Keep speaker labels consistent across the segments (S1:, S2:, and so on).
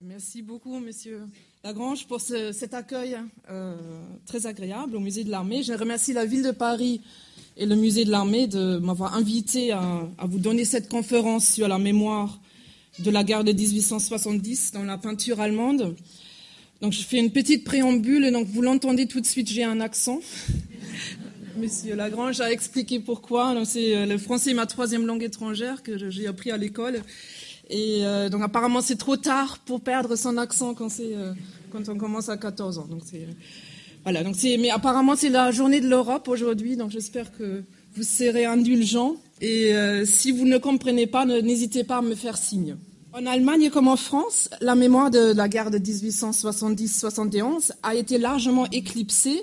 S1: Merci beaucoup, Monsieur Lagrange, pour cet accueil euh, très agréable au Musée de l'Armée. Je remercie la ville de Paris et le Musée de l'Armée de m'avoir invité à, vous donner cette conférence sur la mémoire de la guerre de 1870 dans la peinture allemande. Donc, je fais une petite préambule, et donc vous l'entendez tout de suite, j'ai un accent. Monsieur Lagrange a expliqué pourquoi. C'est euh, le français ma troisième langue étrangère que j'ai appris à l'école. Et euh, donc apparemment c'est trop tard pour perdre son accent quand euh, on commence à 14 ans. Donc c'est voilà. Mais apparemment c'est la journée de l'Europe aujourd'hui. Donc j'espère que vous serez indulgents. Et euh, si vous ne comprenez pas, n'hésitez pas à me faire signe. En Allemagne comme en France, la mémoire de la guerre de 1870-71 a été largement éclipsée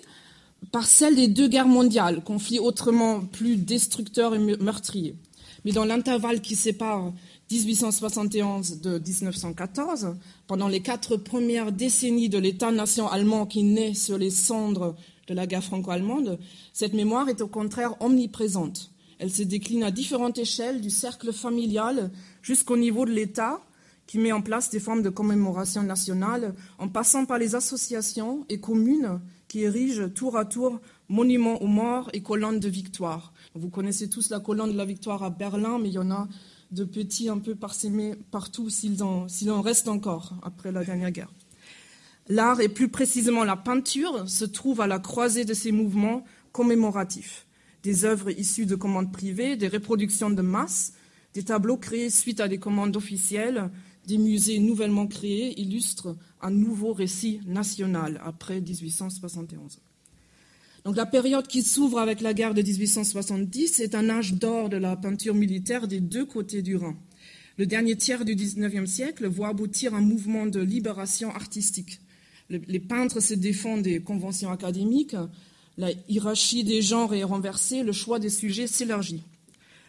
S1: par celle des deux guerres mondiales, conflits autrement plus destructeurs et meurtriers. Mais dans l'intervalle qui sépare 1871 de 1914, pendant les quatre premières décennies de l'État-nation allemand qui naît sur les cendres de la guerre franco-allemande, cette mémoire est au contraire omniprésente. Elle se décline à différentes échelles, du cercle familial jusqu'au niveau de l'État, qui met en place des formes de commémoration nationale, en passant par les associations et communes qui érigent tour à tour monuments aux morts et colonnes de victoire. Vous connaissez tous la colonne de la victoire à Berlin, mais il y en a de petits un peu parsemés partout s'il en, reste encore après la dernière guerre. L'art, et plus précisément la peinture, se trouve à la croisée de ces mouvements commémoratifs. Des œuvres issues de commandes privées, des reproductions de masse, des tableaux créés suite à des commandes officielles, des musées nouvellement créés illustrent un nouveau récit national après 1871. Donc la période qui s'ouvre avec la guerre de 1870 est un âge d'or de la peinture militaire des deux côtés du Rhin. Le dernier tiers du XIXe siècle voit aboutir un mouvement de libération artistique. les peintres se défendent des conventions académiques, la hiérarchie des genres est renversée, le choix des sujets s'élargit.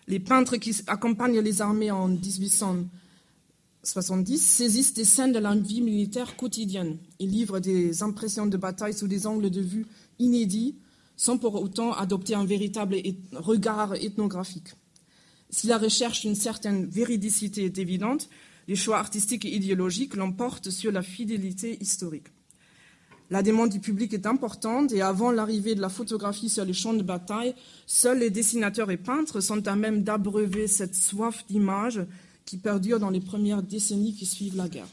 S1: Les peintres qui accompagnent les armées en 1870 saisissent des scènes de la vie militaire quotidienne et livrent des impressions de bataille sous des angles de vue inédits sans pour autant adopter un véritable regard ethnographique. Si la recherche d'une certaine véridicité est évidente, les choix artistiques et idéologiques l'emportent sur la fidélité historique. La demande du public est importante et avant l'arrivée de la photographie sur les champs de bataille, seuls les dessinateurs et peintres sont à même d'abreuver cette soif d'image qui perdure dans les premières décennies qui suivent la guerre.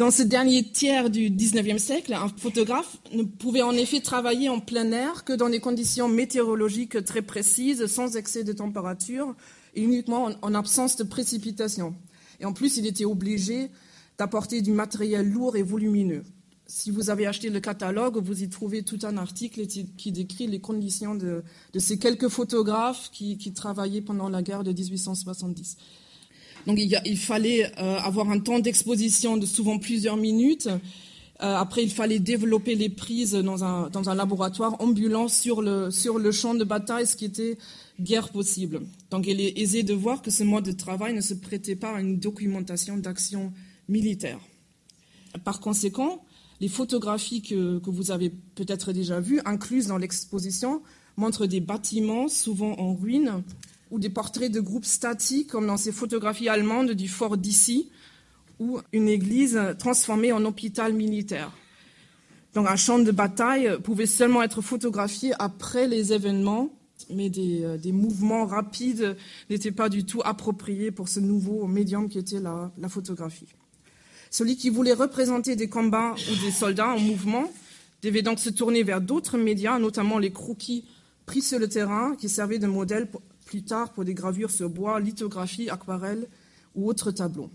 S1: Dans ce dernier tiers du XIXe siècle, un photographe ne pouvait en effet travailler en plein air que dans des conditions météorologiques très précises, sans excès de température et uniquement en, absence de précipitations. Et en plus, il était obligé d'apporter du matériel lourd et volumineux. Si vous avez acheté le catalogue, vous y trouvez tout un article qui décrit les conditions de, ces quelques photographes qui travaillaient pendant la guerre de 1870. Donc il, fallait euh, avoir un temps d'exposition de souvent plusieurs minutes. Euh, après, il fallait développer les prises dans un, laboratoire ambulant sur le, sur le champ de bataille, ce qui était guère possible. Donc il est aisé de voir que ce mode de travail ne se prêtait pas à une documentation d'action militaire. Par conséquent, les photographies que, que vous avez peut-être déjà vues, incluses dans l'exposition, montrent des bâtiments souvent en ruine, ou des portraits de groupes statiques, comme dans ces photographies allemandes du fort d'Issy, ou une église transformée en hôpital militaire. Donc un champ de bataille pouvait seulement être photographié après les événements, mais des, euh, mouvements rapides n'étaient pas du tout appropriés pour ce nouveau médium qui était la, la photographie. Celui qui voulait représenter des combats ou des soldats en mouvement devait donc se tourner vers d'autres médias, notamment les croquis pris sur le terrain, qui servaient de modèle plus tard pour des gravures sur bois, lithographie, aquarelle ou autres tableaux.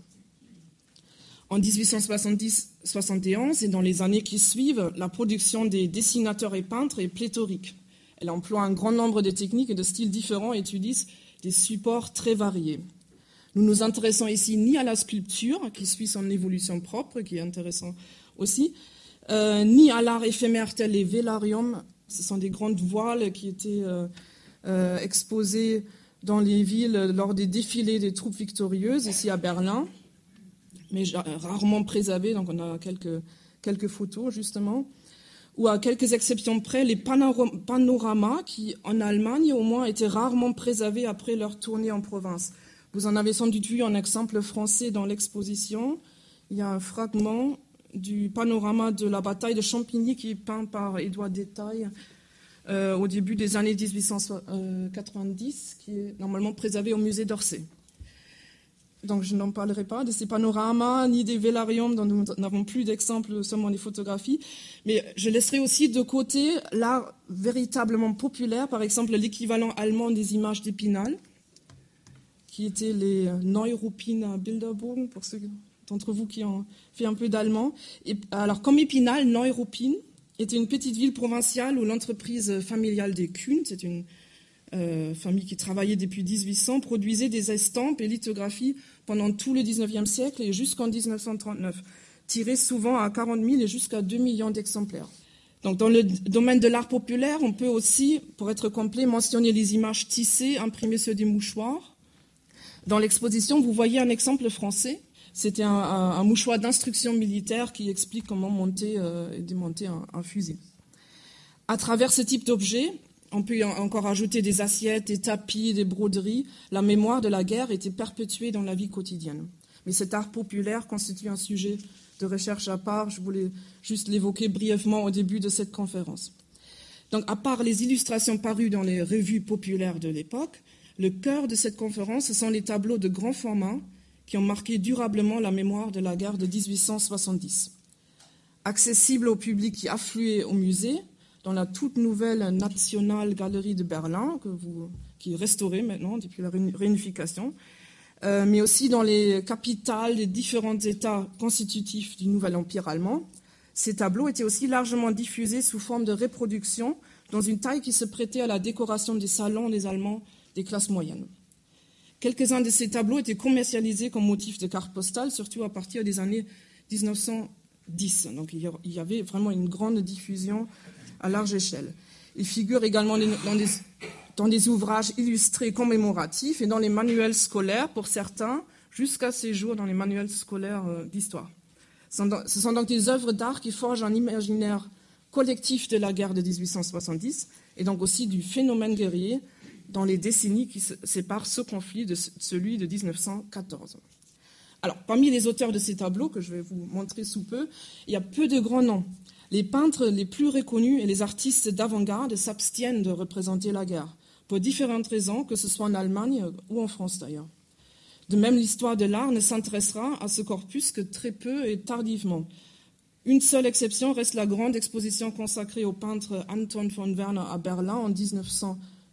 S1: En 1870-71 et dans les années qui suivent, la production des dessinateurs et peintres est pléthorique. Elle emploie un grand nombre de techniques et de styles différents et utilise des supports très variés. Nous nous intéressons ici ni à la sculpture, qui suit son évolution propre, qui est intéressant aussi, euh, ni à l'art éphémère tel les vélariums. Ce sont des grandes voiles qui étaient euh, euh, exposés dans les villes lors des défilés des troupes victorieuses, ici à Berlin, mais rarement préservés, donc on a quelques, quelques photos justement, ou à quelques exceptions près, les panoramas qui, en Allemagne au moins, étaient rarement préservés après leur tournée en province. Vous en avez sans doute vu un exemple français dans l'exposition, il y a un fragment du panorama de la bataille de Champigny qui est peint par Édouard Détail euh, au début des années 1890, qui est normalement préservé au musée d'Orsay. Donc je n'en parlerai pas de ces panoramas ni des vélariums dont nous n'avons plus d'exemples, seulement des photographies. Mais je laisserai aussi de côté l'art véritablement populaire, par exemple l'équivalent allemand des images d'Épinal, qui étaient les Neuruppiner Bilderbogen, pour ceux d'entre vous qui ont fait un peu d'allemand. alors comme Épinal, Neuruppin était une petite ville provinciale où l'entreprise familiale des Kuhn, c'est une euh, famille qui travaillait depuis 1800, produisait des estampes et lithographies pendant tout le 19e siècle et jusqu'en 1939, tirées souvent à 40 000 et jusqu'à 2 millions d'exemplaires. Donc, dans le domaine de l'art populaire, on peut aussi, pour être complet, mentionner les images tissées, imprimées sur des mouchoirs. Dans l'exposition, vous voyez un exemple français. C'était un, mouchoir d'instruction militaire qui explique comment monter euh, et démonter un, fusil. À travers ce type d'objet, on peut encore ajouter des assiettes, des tapis, des broderies. La mémoire de la guerre était perpétuée dans la vie quotidienne. Mais cet art populaire constitue un sujet de recherche à part. Je voulais juste l'évoquer brièvement au début de cette conférence. Donc, à part les illustrations parues dans les revues populaires de l'époque, le cœur de cette conférence, ce sont les tableaux de grand format qui ont marqué durablement la mémoire de la guerre de 1870. Accessibles au public qui affluait au musée, dans la toute nouvelle National Galerie de Berlin, qui est restaurée maintenant depuis la réunification, euh, mais aussi dans les capitales des différents États constitutifs du nouvel empire allemand. Ces tableaux étaient aussi largement diffusés sous forme de reproduction dans une taille qui se prêtait à la décoration des salons des Allemands des classes moyennes. Quelques-uns de ces tableaux étaient commercialisés comme motifs de cartes postales, surtout à partir des années 1910. Donc il y avait vraiment une grande diffusion à large échelle. Il figure également dans des, ouvrages illustrés commémoratifs et dans les manuels scolaires pour certains, jusqu'à ces jours dans les manuels scolaires euh, d'histoire. Ce sont donc des œuvres d'art qui forgent un imaginaire collectif de la guerre de 1870 et donc aussi du phénomène guerrier dans les décennies qui séparent ce conflit de celui de 1914. Alors, parmi les auteurs de ces tableaux, que je vais vous montrer sous peu, il y a peu de grands noms. Les peintres les plus reconnus et les artistes d'avant-garde s'abstiennent de représenter la guerre, pour différentes raisons, que ce soit en Allemagne ou en France d'ailleurs. De même, l'histoire de l'art ne s'intéressera à ce corpus que très peu et tardivement. Une seule exception reste la grande exposition consacrée au peintre Anton von Werner à Berlin en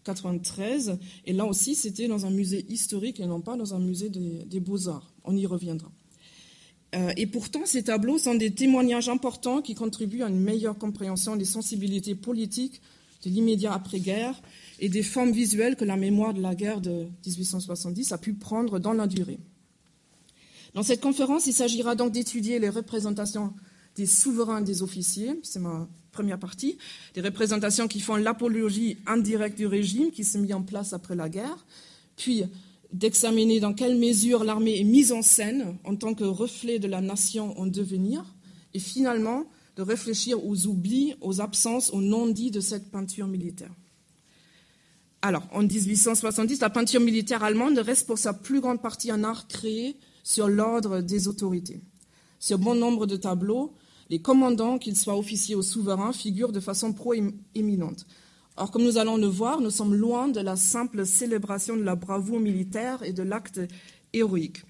S1: 1993. Et là aussi, c'était dans un musée historique et non pas dans un musée des beaux-arts. On y reviendra. Euh, et pourtant, ces tableaux sont des témoignages importants qui contribuent à une meilleure compréhension des sensibilités politiques de l'immédiat après-guerre et des formes visuelles que la mémoire de la guerre de 1870 a pu prendre dans la durée. Dans cette conférence, il s'agira donc d'étudier les représentations des souverains des officiers, c'est ma première partie, des représentations qui font l'apologie indirecte du régime qui s'est mis en place après la guerre, puis d'examiner dans quelle mesure l'armée est mise en scène en tant que reflet de la nation en devenir, et finalement de réfléchir aux oublis, aux absences, aux non-dits de cette peinture militaire. Alors, en 1870, la peinture militaire allemande reste pour sa plus grande partie un art créé sur l'ordre des autorités. Sur bon nombre de tableaux, les commandants, qu'ils soient officiers ou souverains, figurent de façon proéminente. Or, comme nous allons le voir, nous sommes loin de la simple célébration de la bravoure militaire et de l'acte héroïque.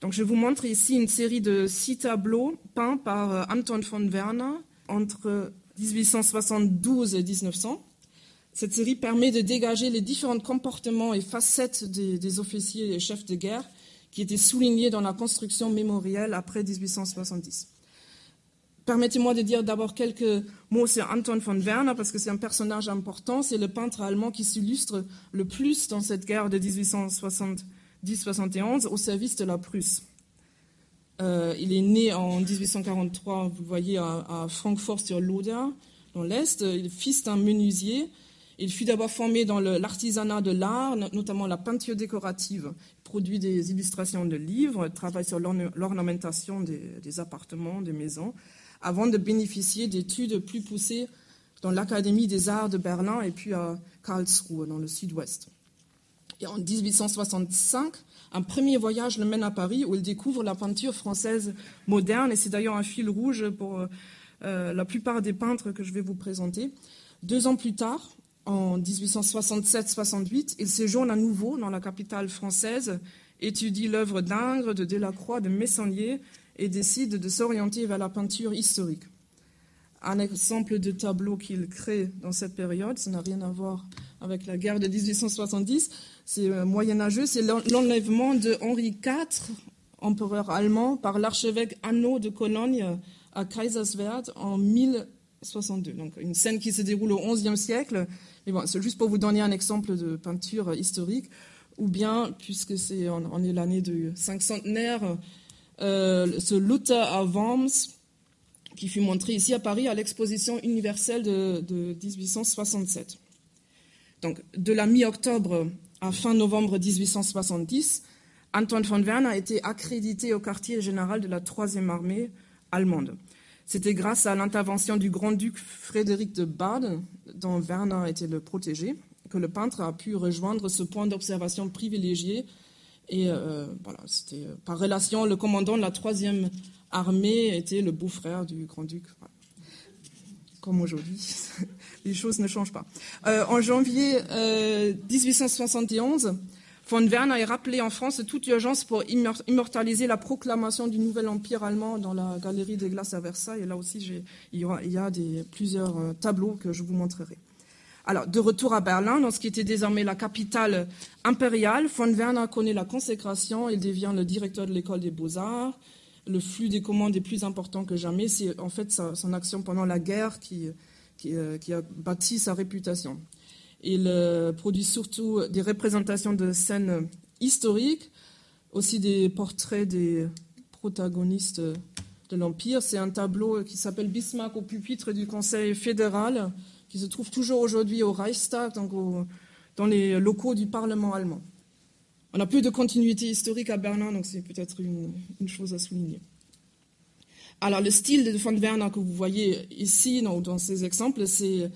S1: Donc, je vous montre ici une série de six tableaux peints par euh, Anton von Werner entre 1872 et 1900. Cette série permet de dégager les différents comportements et facettes des, des officiers et chefs de guerre qui étaient soulignés dans la construction mémorielle après 1870. Permettez-moi de dire d'abord quelques mots sur Anton von Werner, parce que c'est un personnage important. C'est le peintre allemand qui s'illustre le plus dans cette guerre de 1870-71 au service de la Prusse. Euh, il est né en 1843, vous voyez, à, Francfort sur l'Oder, dans l'Est. Il est fils d'un menuisier. Il fut d'abord formé dans l'artisanat de l'art, notamment la peinture décorative. Il produit des illustrations de livres, travaille sur l'ornementation des appartements, des maisons avant de bénéficier d'études plus poussées dans l'Académie des arts de Berlin et puis à Karlsruhe, dans le sud-ouest. Et en 1865, un premier voyage le mène à Paris où il découvre la peinture française moderne. Et c'est d'ailleurs un fil rouge pour euh, la plupart des peintres que je vais vous présenter. Deux ans plus tard, en 1867-68, il séjourne à nouveau dans la capitale française, étudie l'œuvre d'Ingres, de Delacroix, de Messonnier et décide de s'orienter vers la peinture historique. Un exemple de tableau qu'il crée dans cette période, ça n'a rien à voir avec la guerre de 1870, c'est euh, moyenâgeux, c'est l'enlèvement de Henri IV, empereur allemand, par l'archevêque Anno de Cologne à Kaiserswerth en 1062. Donc une scène qui se déroule au XIe siècle. Mais bon, c'est juste pour vous donner un exemple de peinture historique. Ou bien, puisque c'est on, est l'année du cinquantenaire, euh, ce Luther à Worms, qui fut montré ici à Paris à l'exposition universelle de, de 1867. Donc, de la mi-octobre à fin novembre 1870, Antoine von Werner a été accrédité au quartier général de la Troisième Armée allemande. C'était grâce à l'intervention du grand-duc Frédéric de Bade, dont Werner était le protégé, que le peintre a pu rejoindre ce point d'observation privilégié. Et euh, voilà, c'était euh, par relation, le commandant de la troisième armée était le beau-frère du grand-duc. Comme aujourd'hui, les choses ne changent pas. Euh, en janvier 1871, Von Werner est rappelé en France de toute urgence pour immortaliser la proclamation du nouvel empire allemand dans la galerie des glaces à Versailles. Et là aussi, il y a, plusieurs euh, tableaux que je vous montrerai. Alors, de retour à Berlin, dans ce qui était désormais la capitale impériale, von Werner connaît la consécration, il devient le directeur de l'école des beaux-arts. Le flux des commandes est plus important que jamais. C'est en fait son action pendant la guerre qui, euh, a bâti sa réputation. Il euh, produit surtout des représentations de scènes historiques, aussi des portraits des protagonistes de l'Empire. C'est un tableau qui s'appelle Bismarck au pupitre du Conseil fédéral, qui se trouve toujours aujourd'hui au Reichstag, donc dans les locaux du Parlement allemand. On n'a plus de continuité historique à Berlin, donc c'est peut-être une, chose à souligner. Alors le style de von Werner que vous voyez ici dans, dans ces exemples, c'est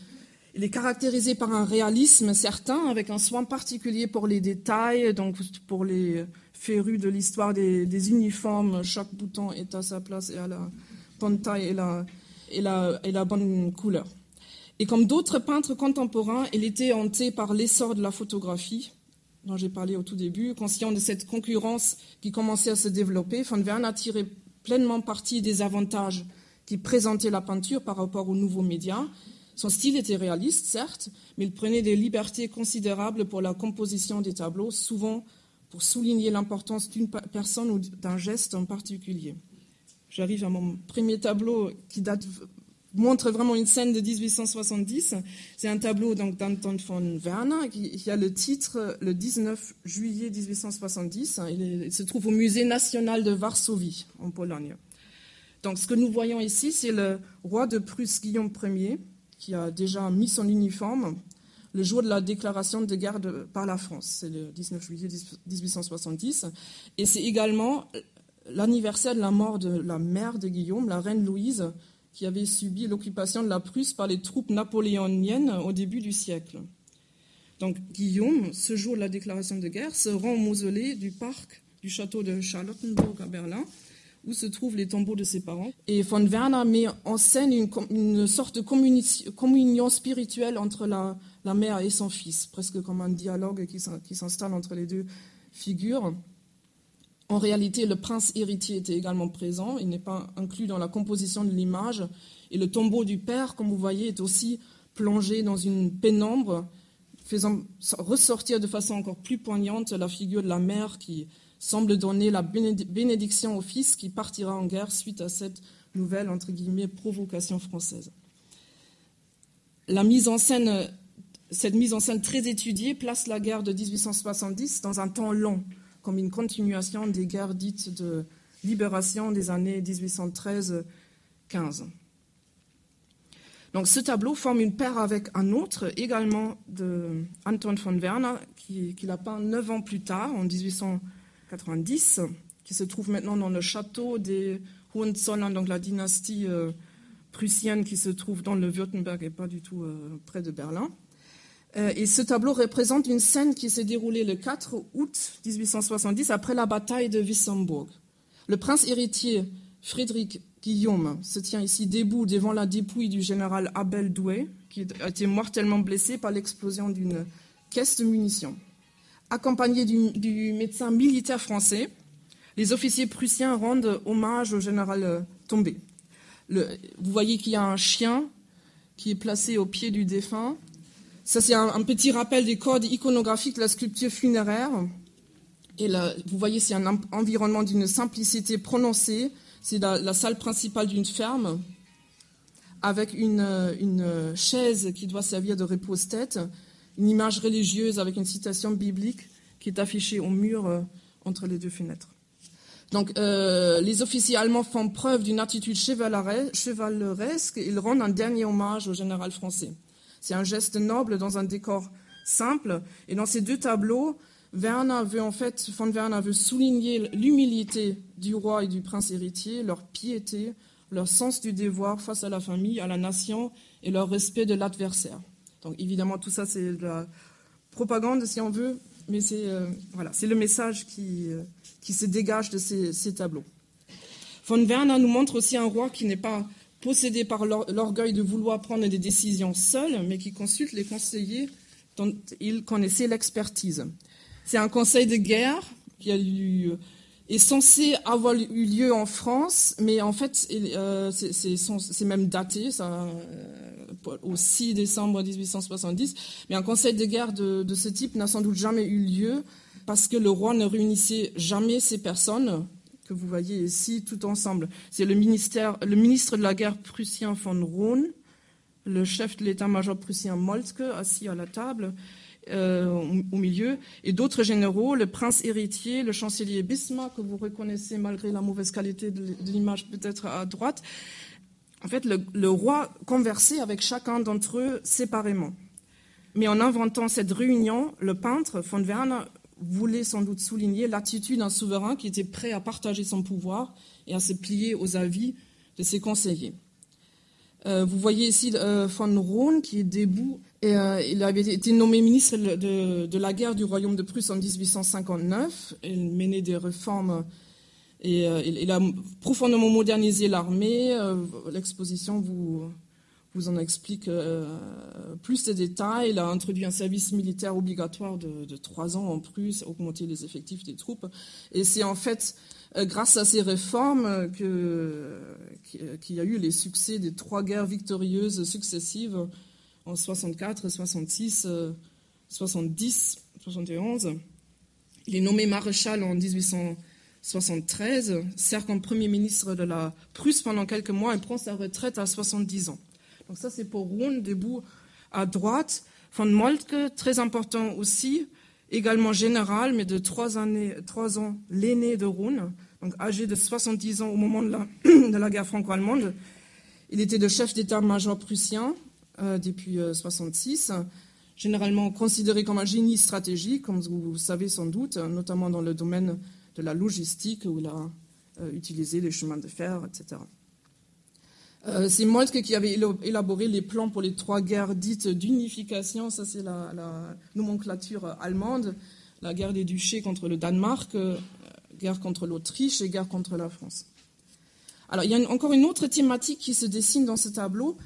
S1: il est caractérisé par un réalisme certain, avec un soin particulier pour les détails, donc pour les férus de l'histoire des, uniformes. Chaque bouton est à sa place et à la bonne taille et la bonne couleur. Et comme d'autres peintres contemporains, il était hanté par l'essor de la photographie, dont j'ai parlé au tout début. Conscient de cette concurrence qui commençait à se développer, Van Verne a tiré pleinement parti des avantages qui présentaient la peinture par rapport aux nouveaux médias son style était réaliste, certes, mais il prenait des libertés considérables pour la composition des tableaux, souvent pour souligner l'importance d'une personne ou d'un geste en particulier. J'arrive à mon premier tableau qui date, montre vraiment une scène de 1870. C'est un tableau d'Anton von Werner qui, a le titre le 19 juillet 1870. Il, il, se trouve au musée national de Varsovie, en Pologne. Donc, ce que nous voyons ici, c'est le roi de Prusse Guillaume Ier qui a déjà mis son uniforme le jour de la déclaration de guerre par la France. C'est le 19 juillet 1870. Et c'est également l'anniversaire de la mort de la mère de Guillaume, la reine Louise, qui avait subi l'occupation de la Prusse par les troupes napoléoniennes au début du siècle. Donc Guillaume, ce jour de la déclaration de guerre, se rend au mausolée du parc du château de Charlottenburg à Berlin où se trouvent les tombeaux de ses parents. Et von Werner met en scène une, sorte de communion spirituelle entre la, mère et son fils, presque comme un dialogue qui s'installe entre les deux figures. En réalité, le prince héritier était également présent, il n'est pas inclus dans la composition de l'image. Et le tombeau du père, comme vous voyez, est aussi plongé dans une pénombre, faisant ressortir de façon encore plus poignante la figure de la mère qui, semble donner la bénédiction au fils qui partira en guerre suite à cette nouvelle, entre guillemets, provocation française. La mise en scène, cette mise en scène très étudiée place la guerre de 1870 dans un temps long, comme une continuation des guerres dites de libération des années 1813-15. Donc ce tableau forme une paire avec un autre, également de Anton von Werner, qu'il qui a peint neuf ans plus tard, en 1800 90, qui se trouve maintenant dans le château des Hohenzollern, donc la dynastie euh, prussienne qui se trouve dans le Württemberg et pas du tout euh, près de Berlin. Euh, et ce tableau représente une scène qui s'est déroulée le 4 août 1870 après la bataille de Wissembourg. Le prince héritier Frédéric Guillaume se tient ici debout devant la dépouille du général Abel Douai, qui a été mortellement blessé par l'explosion d'une caisse de munitions. Accompagné du, médecin militaire français, les officiers prussiens rendent hommage au général tombé. vous voyez qu'il y a un chien qui est placé au pied du défunt. Ça, c'est un, petit rappel des codes iconographiques de la sculpture funéraire. Et vous voyez, c'est un environnement d'une simplicité prononcée. C'est la, salle principale d'une ferme avec une, une, chaise qui doit servir de repose-tête, une image religieuse avec une citation biblique qui est affichée au mur euh, entre les deux fenêtres. Donc, euh, les officiers allemands font preuve d'une attitude chevaleresque. Ils rendent un dernier hommage au général français. C'est un geste noble dans un décor simple. Et dans ces deux tableaux, Werner veut en fait, von Werner veut souligner l'humilité du roi et du prince héritier, leur piété, leur sens du devoir face à la famille, à la nation et leur respect de l'adversaire. Donc évidemment, tout ça, c'est de la propagande, si on veut, mais c'est euh, le message qui, euh, qui se dégage de ces, tableaux. Von Werner nous montre aussi un roi qui n'est pas possédé par l'orgueil de vouloir prendre des décisions seul, mais qui consulte les conseillers dont il connaissait l'expertise. C'est un conseil de guerre qui a eu, est censé avoir eu lieu en France, mais en fait, euh, c'est même daté, ça, au 6 décembre 1870. Mais un conseil de guerre de, ce type n'a sans doute jamais eu lieu parce que le roi ne réunissait jamais ces personnes que vous voyez ici tout ensemble. C'est le, le ministre de la guerre prussien von Rohn, le chef de l'état-major prussien Moltke, assis à la table, euh, au, milieu, et d'autres généraux, le prince héritier, le chancelier Bismarck, que vous reconnaissez malgré la mauvaise qualité de l'image peut-être à droite, en fait, le, roi conversait avec chacun d'entre eux séparément. Mais en inventant cette réunion, le peintre von Werner voulait sans doute souligner l'attitude d'un souverain qui était prêt à partager son pouvoir et à se plier aux avis de ses conseillers. Euh, vous voyez ici euh, von Rohn qui est debout. Euh, il avait été nommé ministre de, la guerre du royaume de Prusse en 1859. Il menait des réformes et euh, il, a profondément modernisé l'armée. L'exposition vous, vous en explique euh, plus de détails. Il a introduit un service militaire obligatoire de, trois ans en plus, augmenté les effectifs des troupes. Et c'est en fait grâce à ces réformes qu'il y a eu les succès des trois guerres victorieuses successives en 64, 66, 70, 71. Il est nommé maréchal en 1800. 73, sert comme Premier ministre de la Prusse pendant quelques mois et prend sa retraite à 70 ans. Donc ça, c'est pour Rouen, debout à droite. Von Moltke, très important aussi, également général, mais de trois, années, trois ans l'aîné de Rouen, donc âgé de 70 ans au moment de la, de la guerre franco-allemande. Il était le chef d'état-major prussien euh, depuis 1966, euh, généralement considéré comme un génie stratégique, comme vous savez sans doute, notamment dans le domaine de la logistique où il a euh, utilisé les chemins de fer, etc. Euh, c'est Moltke qui avait élaboré les plans pour les trois guerres dites d'unification. Ça, c'est la, nomenclature allemande. La guerre des duchés contre le Danemark, euh, guerre contre l'Autriche et guerre contre la France. Alors, il y a encore une autre thématique qui se dessine dans ce tableau.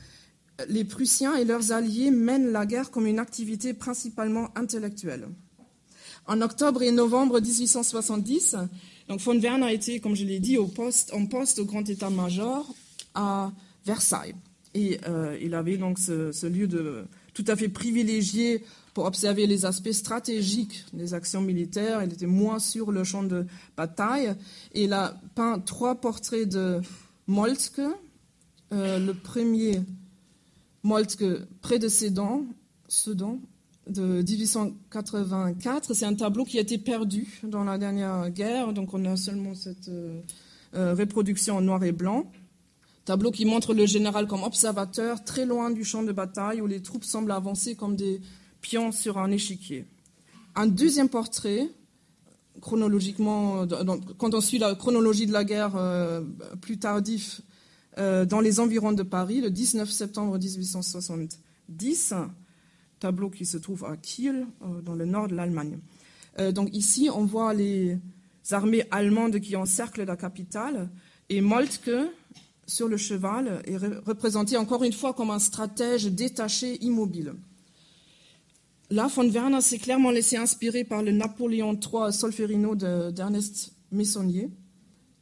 S1: Les Prussiens et leurs alliés mènent la guerre comme une activité principalement intellectuelle. En octobre et novembre 1870, donc von Werner a été, comme je l'ai dit, en poste au grand état-major à Versailles. Et euh, il avait donc ce, lieu de, tout à fait privilégié pour observer les aspects stratégiques des actions militaires. Il était moins sur le champ de bataille. Et il a peint trois portraits de Moltke. Euh, le premier, Moltke prédécédent, Sedan, de 1884. C'est un tableau qui a été perdu dans la dernière guerre, donc on a seulement cette euh, reproduction en noir et blanc. Tableau qui montre le général comme observateur, très loin du champ de bataille, où les troupes semblent avancer comme des pions sur un échiquier. Un deuxième portrait, chronologiquement, quand on suit la chronologie de la guerre euh, plus tardif, dans les environs de Paris, le 19 septembre 1870, tableau qui se trouve à Kiel, dans le nord de l'Allemagne. donc ici, on voit les armées allemandes qui encerclent la capitale et Moltke, sur le cheval, est représenté encore une fois comme un stratège détaché, immobile. Là, von Werner s'est clairement laissé inspirer par le Napoléon III Solferino d'Ernest Messonnier,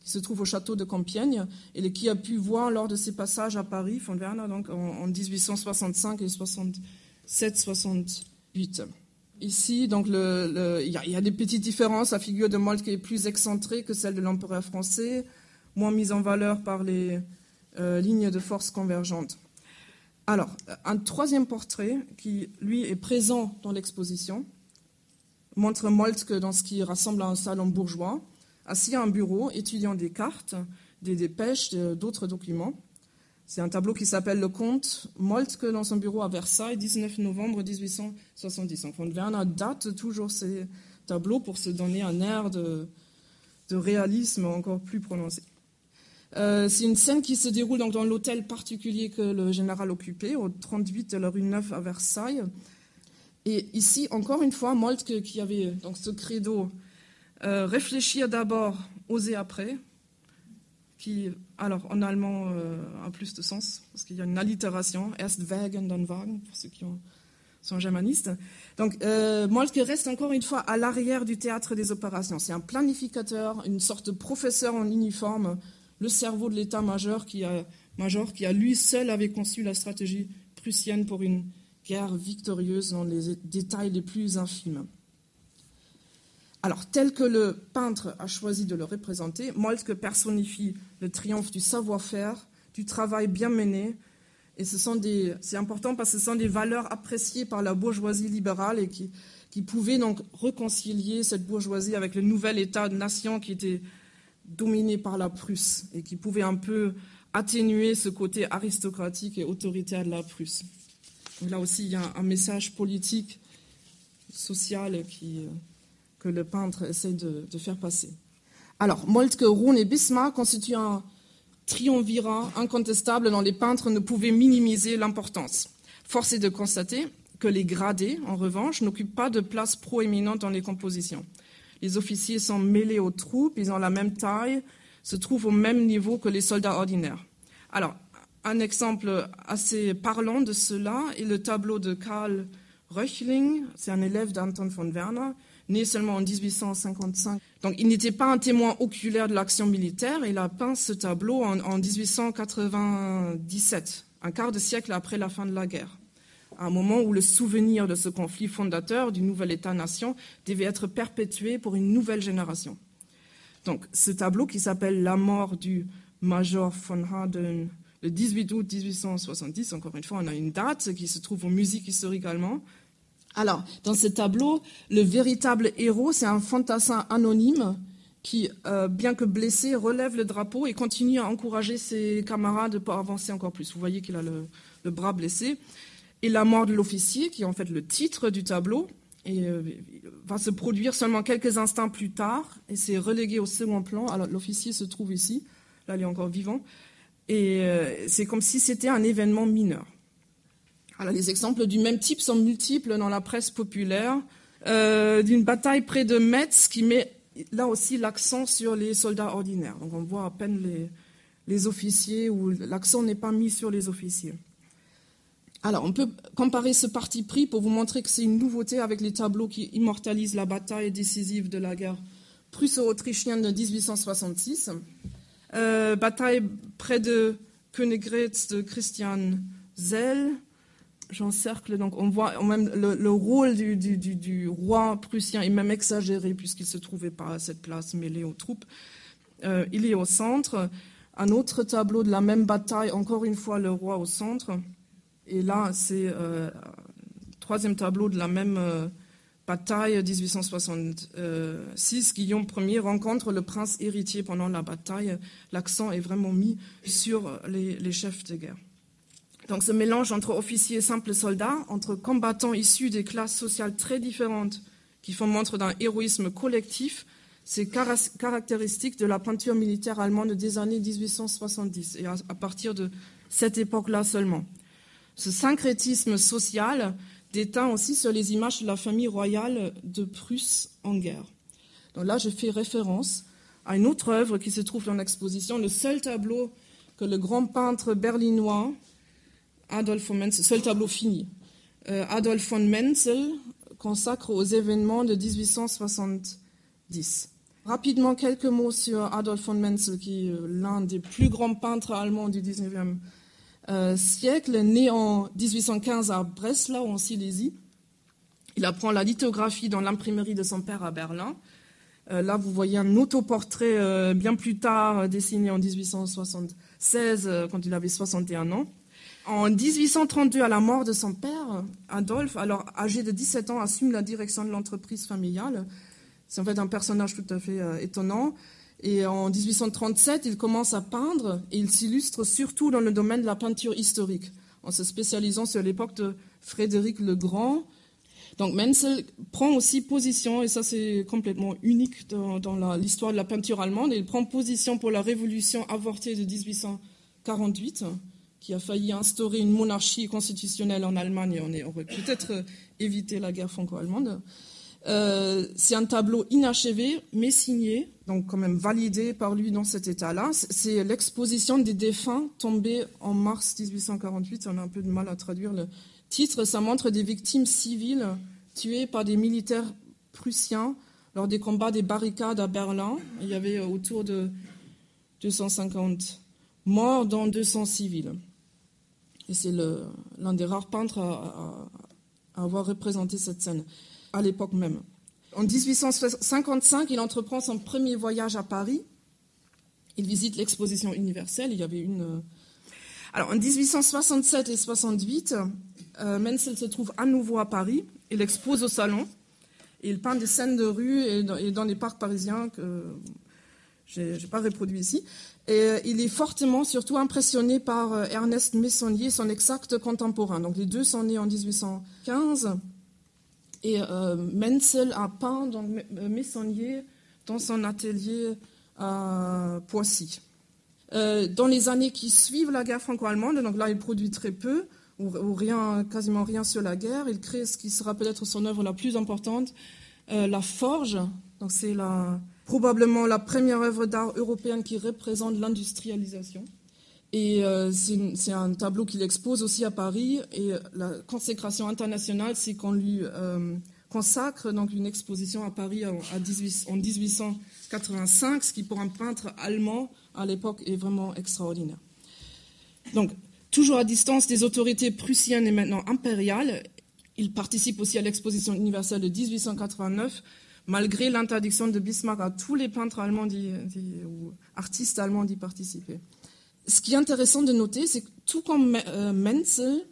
S1: qui se trouve au château de Compiègne et qui a pu voir lors de ses passages à Paris, von Werner, donc en, 1865 et 67-68. Ici, donc, il y, a des petites différences. La figure de Moltke est plus excentrée que celle de l'empereur français, moins mise en valeur par les euh, lignes de force convergentes. Alors, un troisième portrait qui, lui, est présent dans l'exposition, montre Moltke dans ce qui rassemble un salon bourgeois, assis à un bureau, étudiant des cartes, des dépêches, d'autres documents. C'est un tableau qui s'appelle Le Comte Moltke dans son bureau à Versailles, 19 novembre 1870. Donc, von Werner date toujours ces tableaux pour se donner un air de réalisme encore plus prononcé. Euh, c'est une scène qui se déroule dans l'hôtel particulier que le général occupait, au 38 de la rue Neuve à Versailles. Et ici, encore une fois, Moltke qui avait donc ce credo euh, réfléchir d'abord, oser après, qui, alors en allemand, euh, a plus de sens, parce qu'il y a une allitération, erst wägen, dann wagen, pour ceux qui sont germanistes. Donc, Moltke reste encore une fois à l'arrière du théâtre des opérations. C'est un planificateur, une sorte de professeur en uniforme le cerveau de l'état-major qui a lui seul avait conçu la stratégie prussienne pour une guerre victorieuse dans les détails les plus infimes. Alors, tel que le peintre a choisi de le représenter, Moltke personnifie le triomphe du savoir-faire, du travail bien mené, et c'est important parce que ce sont des valeurs appréciées par la bourgeoisie libérale et qui, qui pouvaient donc réconcilier cette bourgeoisie avec le nouvel État-nation qui était dominé par la Prusse et qui pouvait un peu atténuer ce côté aristocratique et autoritaire de la Prusse. là aussi, il y a un message politique, social euh, que le peintre essaie de, faire passer. Alors, Moltke, Rohn et Bismarck constituent un triumvirat incontestable dont les peintres ne pouvaient minimiser l'importance. Force est de constater que les gradés, en revanche, n'occupent pas de place proéminente dans les compositions. Les officiers sont mêlés aux troupes, ils ont la même taille, se trouvent au même niveau que les soldats ordinaires. Alors, un exemple assez parlant de cela est le tableau de Karl Röchling, c'est un élève d'Anton von Werner, né seulement en 1855. Donc il n'était pas un témoin oculaire de l'action militaire, il a peint ce tableau en 1897, un quart de siècle après la fin de la guerre à un moment où le souvenir de ce conflit fondateur du nouvel État-nation devait être perpétué pour une nouvelle génération. Donc, ce tableau qui s'appelle La mort du Major von Harden le 18 août 1870, encore une fois, on a une date qui se trouve aux musiques historiques allemandes. Alors, dans ce tableau, le véritable héros, c'est un fantassin anonyme qui, euh, bien que blessé, relève le drapeau et continue à encourager ses camarades pour avancer encore plus. Vous voyez qu'il a le, bras blessé et la mort de l'officier, qui est en fait le titre du tableau, euh, va se produire seulement quelques instants plus tard, et c'est relégué au second plan. Alors l'officier se trouve ici, là il est encore vivant, et euh, c'est comme si c'était un événement mineur. Alors les exemples du même type sont multiples dans la presse populaire, euh, d'une bataille près de Metz qui met là aussi l'accent sur les soldats ordinaires. Donc on voit à peine les, les officiers, où l'accent n'est pas mis sur les officiers. Alors, on peut comparer ce parti pris pour vous montrer que c'est une nouveauté avec les tableaux qui immortalisent la bataille décisive de la guerre prusso-autrichienne de 1866. Euh, bataille près de Königgrätz de Christian Zell. J'encercle, donc on voit même le, rôle du, roi prussien est même exagéré puisqu'il se trouvait pas à cette place mêlé aux troupes. Euh, il est au centre. Un autre tableau de la même bataille, encore une fois le roi au centre. Et là, c'est le euh, troisième tableau de la même euh, bataille 1866. Guillaume Ier rencontre le prince héritier pendant la bataille. L'accent est vraiment mis sur les, chefs de guerre. Donc ce mélange entre officiers et simples soldats, entre combattants issus des classes sociales très différentes qui font montre d'un héroïsme collectif, c'est caractéristique de la peinture militaire allemande des années 1870 et à partir de cette époque-là seulement. Ce syncrétisme social déteint aussi sur les images de la famille royale de Prusse en guerre. Donc là, je fais référence à une autre œuvre qui se trouve dans l'exposition, le seul tableau que le grand peintre berlinois Adolf von Menzel, seul tableau fini, euh, Adolf von Menzel consacre aux événements de 1870. Rapidement, quelques mots sur Adolf von Menzel, qui est l'un des plus grands peintres allemands du 19e euh, siècle, né en 1815 à Breslau, en Silésie. Il apprend la lithographie dans l'imprimerie de son père à Berlin. Euh, là, vous voyez un autoportrait euh, bien plus tard, dessiné en 1876, quand il avait 61 ans. En 1832, à la mort de son père, Adolphe, alors âgé de 17 ans, assume la direction de l'entreprise familiale. C'est en fait un personnage tout à fait étonnant. Et en 1837, il commence à peindre et il s'illustre surtout dans le domaine de la peinture historique, en se spécialisant sur l'époque de Frédéric le Grand. Donc Menzel prend aussi position, et ça c'est complètement unique dans, l'histoire de la peinture allemande, il prend position pour la révolution avortée de 1848, qui a failli instaurer une monarchie constitutionnelle en Allemagne, et on aurait peut-être évité la guerre franco-allemande. Euh, c'est un tableau inachevé, mais signé, donc quand même validé par lui dans cet état-là. C'est l'exposition des défunts tombés en mars 1848. On a un peu de mal à traduire le titre. Ça montre des victimes civiles tuées par des militaires prussiens lors des combats des barricades à Berlin. Il y avait autour de 250 morts, dont 200 civils. Et c'est l'un des rares peintres à avoir représenté cette scène à l'époque même. En 1855, il entreprend son premier voyage à Paris. Il visite l'exposition universelle. Il y avait une. Euh, alors, en 1867 et 68, euh, Menzel se trouve à nouveau à Paris. Il expose au salon. il peint des scènes de rue et dans, les parcs parisiens que je n'ai pas reproduit ici. Et euh, il est fortement, surtout impressionné par Ernest Messonnier, son exact contemporain. Donc, les deux sont nés en 1815. Et euh, Menzel a peint donc, euh, Messonnier dans son atelier à Poissy. Euh, dans les années qui suivent la guerre franco-allemande, donc là il produit très peu, ou, rien, quasiment rien sur la guerre, il crée ce qui sera peut-être son œuvre la plus importante, la Forge. Donc c'est probablement la première œuvre d'art européenne qui représente l'industrialisation. Et euh, c'est un tableau qu'il expose aussi à Paris. Et la consécration internationale, c'est qu'on lui euh, consacre donc une exposition à Paris en, 1885, ce qui pour un peintre allemand à l'époque est vraiment extraordinaire. Donc, toujours à distance des autorités prussiennes et maintenant impériales, il participe aussi à l'exposition universelle de 1889, malgré l'interdiction de Bismarck à tous les peintres allemands ou artistes allemands d'y participer ce qui est intéressant de noter, c'est que tout comme euh, Menzel,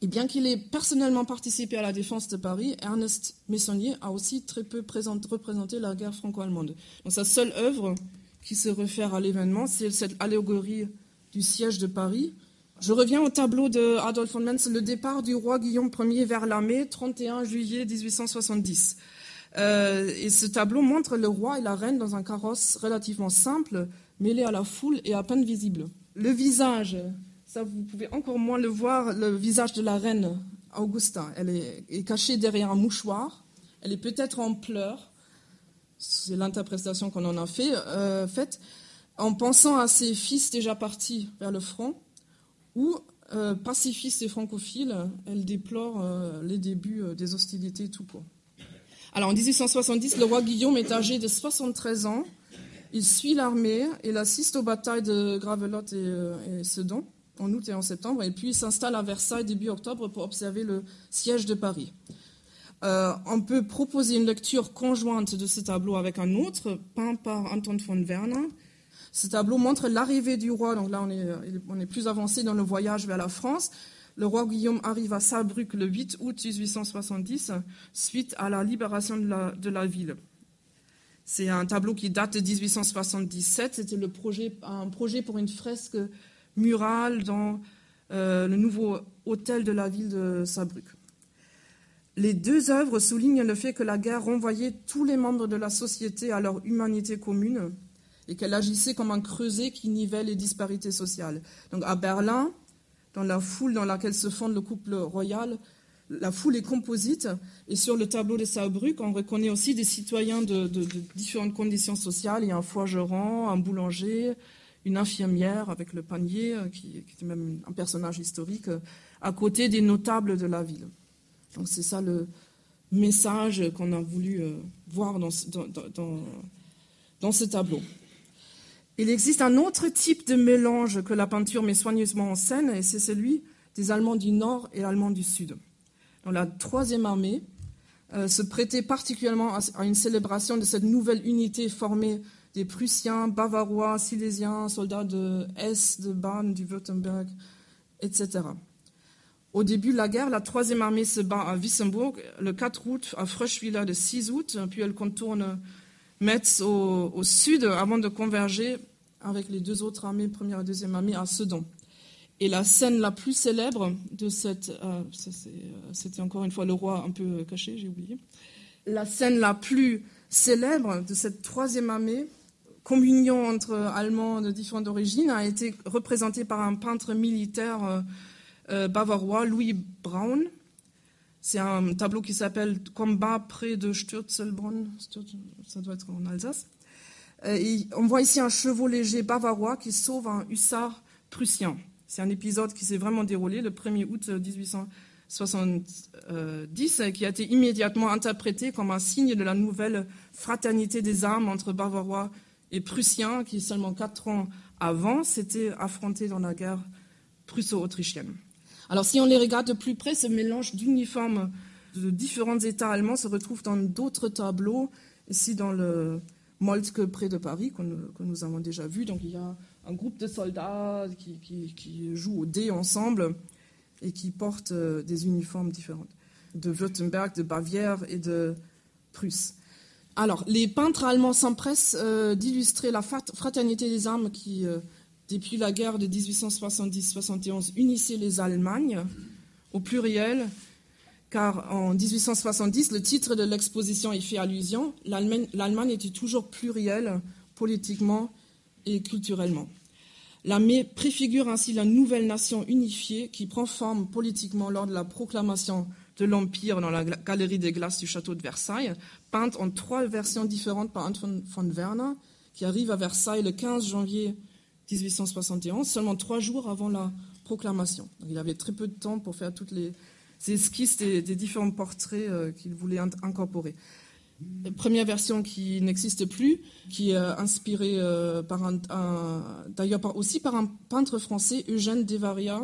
S1: et bien qu'il ait personnellement participé à la défense de Paris, Ernest Messonnier a aussi très peu représenté la guerre franco-allemande. Sa seule œuvre qui se réfère à l'événement, c'est cette allégorie du siège de Paris. Je reviens au tableau de Adolf von Menzel, le départ du roi Guillaume Ier vers l'armée, 31 juillet 1870. Euh, et ce tableau montre le roi et la reine dans un carrosse relativement simple, mêlé à la foule et à peine visible. Le visage, ça vous pouvez encore moins le voir, le visage de la reine Augusta. Elle est, cachée derrière un mouchoir. Elle est peut-être en pleurs. C'est l'interprétation qu'on en a euh, faite, en pensant à ses fils déjà partis vers le front, ou euh, pacifiste et francophile, elle déplore euh, les débuts des hostilités tout court. Alors en 1870, le roi Guillaume est âgé de 73 ans. Il suit l'armée, il assiste aux batailles de Gravelotte et, euh, Sedan en août et en septembre, et puis il s'installe à Versailles début octobre pour observer le siège de Paris. Euh, on peut proposer une lecture conjointe de ce tableau avec un autre, peint par Anton von Werner. Ce tableau montre l'arrivée du roi, donc là on est, on est, plus avancé dans le voyage vers la France. Le roi Guillaume arrive à Saarbrück le 8 août 1870, suite à la libération de la ville. C'est un tableau qui date de 1877. C'était le projet, un projet pour une fresque murale dans euh, le nouveau hôtel de la ville de Saarbrück. Les deux œuvres soulignent le fait que la guerre renvoyait tous les membres de la société à leur humanité commune et qu'elle agissait comme un creuset qui nivelle les disparités sociales. Donc à Berlin, dans la foule dans laquelle se fonde le couple royal, la foule est composite. Et sur le tableau de Saarbrück, on reconnaît aussi des citoyens de, différentes conditions sociales. Il y a un forgeron, un boulanger, une infirmière avec le panier, euh, qui, qui était même un personnage historique, euh, à côté des notables de la ville. Donc c'est ça le message qu'on a voulu euh, voir dans, dans, dans ce tableau. Il existe un autre type de mélange que la peinture met soigneusement en scène, et c'est celui des Allemands du Nord et Allemands du Sud. La troisième armée euh, se prêtait particulièrement à, une célébration de cette nouvelle unité formée des Prussiens, Bavarois, Silésiens, soldats de Hesse, de Bade, du Württemberg, etc. Au début de la guerre, la troisième armée se bat à Wissembourg le 4 août, à Fröschwiller le 6 août, puis elle contourne Metz au, sud avant de converger avec les deux autres armées, première et deuxième armée, à Sedan. Et la scène la plus célèbre de cette. Euh, euh, c'était encore une fois le roi un peu caché, j'ai oublié. La scène la plus célèbre de cette troisième armée, communion entre Allemands de différentes origines, a été représentée par un peintre militaire euh, bavarois, Louis Braun, c'est un tableau qui s'appelle Combat près de Stürzelbronn, ça doit être en Alsace. Euh, on voit ici un chevau léger bavarois qui sauve un hussard prussien. C'est un épisode qui s'est vraiment déroulé le 1er août 1870 et qui a été immédiatement interprété comme un signe de la nouvelle fraternité des armes entre Bavarois et Prussiens qui, seulement quatre ans avant, s'étaient affrontés dans la guerre prusso-autrichienne. Alors si on les regarde de plus près, ce mélange d'uniformes de différents États allemands se retrouve dans d'autres tableaux, ici dans le Moltke près de Paris, que nous, avons déjà vu. Donc il y a un groupe de soldats qui, jouent au dé ensemble et qui portent euh, des uniformes différents, de Württemberg, de Bavière et de Prusse. Alors, les peintres allemands s'empressent euh, d'illustrer la fraternité des armes qui euh, depuis la guerre de 1870-71, unissait les Allemagnes au pluriel, car en 1870, le titre de l'exposition y fait allusion, l'Allemagne était toujours plurielle politiquement et culturellement. L'armée préfigure ainsi la nouvelle nation unifiée qui prend forme politiquement lors de la proclamation de l'Empire dans la galerie des glaces du château de Versailles, peinte en trois versions différentes par Anton von Werner, qui arrive à Versailles le 15 janvier 1871, seulement trois jours avant la proclamation. il avait très peu de temps pour faire toutes les esquisses des, différents portraits euh, qu'il voulait incorporer. Première version qui n'existe plus, qui est inspirée euh, par un, d'ailleurs aussi par un peintre français, Eugène Devaria.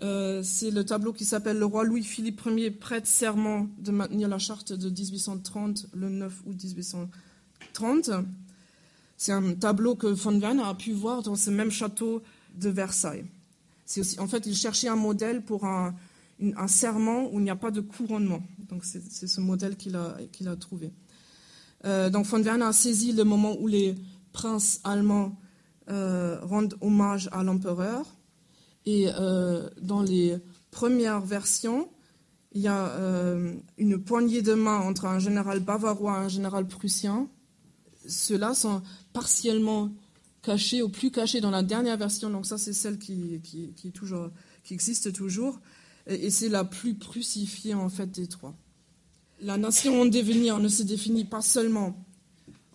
S1: Euh, c'est le tableau qui s'appelle Le roi Louis-Philippe Ier prête serment de maintenir la charte de 1830 le 9 août 1830. C'est un tableau que von Werner a pu voir dans ce même château de Versailles. Aussi, en fait, il cherchait un modèle pour un, serment où il n'y a pas de couronnement. Donc, c'est ce modèle qu'il a, trouvé. Euh, donc, von Werner a saisi le moment où les princes allemands euh, rendent hommage à l'empereur. Et euh, dans les premières versions, il y a une poignée de main entre un général bavarois et un général prussien ceux-là sont partiellement cachés ou plus cachés dans la dernière version. Donc ça, c'est celle qui existe toujours. Et, c'est la plus prussifiée en fait des trois. La nation en devenir ne se définit pas seulement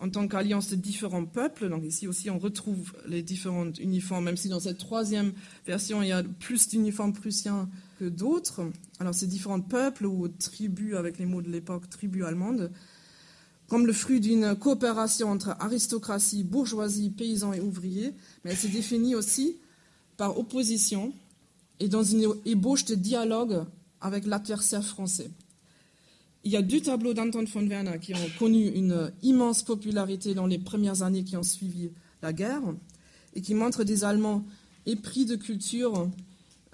S1: en tant qu'alliance de différents peuples. Donc ici aussi, on retrouve les différents uniformes, même si dans cette troisième version, il y a plus d'uniformes prussiens que d'autres. Alors ces différents peuples ou tribus, avec les mots de l'époque, tribus allemandes, comme le fruit d'une coopération entre aristocratie, bourgeoisie, paysans et ouvriers, mais elle s'est définie aussi par opposition et dans une ébauche de dialogue avec l'adversaire français. Il y a deux tableaux d'Anton von Werner qui ont connu une immense popularité dans les premières années qui ont suivi la guerre et qui montrent des Allemands épris de culture,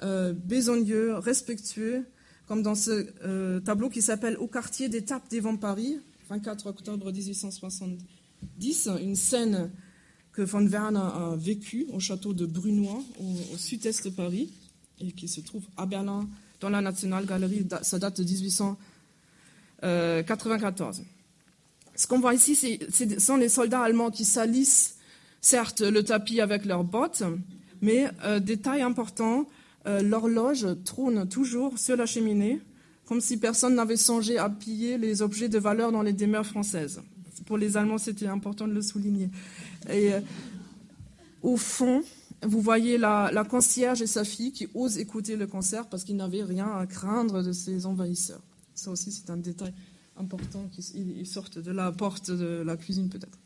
S1: euh, bésogneux, respectueux, comme dans ce euh, tableau qui s'appelle Au quartier des Tapes devant Paris, 24 octobre 1870, une scène que von Werner a vécue au château de Brunois, au, sud-est de Paris, et qui se trouve à Berlin, dans la Nationalgalerie. Ça date de 1894. Ce qu'on voit ici, ce sont les soldats allemands qui salissent, certes, le tapis avec leurs bottes, mais, euh, détail important, euh, l'horloge trône toujours sur la cheminée comme si personne n'avait songé à piller les objets de valeur dans les demeures françaises. Pour les Allemands, c'était important de le souligner. Et euh, au fond, vous voyez la, concierge et sa fille qui osent écouter le concert parce qu'ils n'avaient rien à craindre de ces envahisseurs. Ça aussi, c'est un détail important qu'ils sortent de la porte de la cuisine peut-être.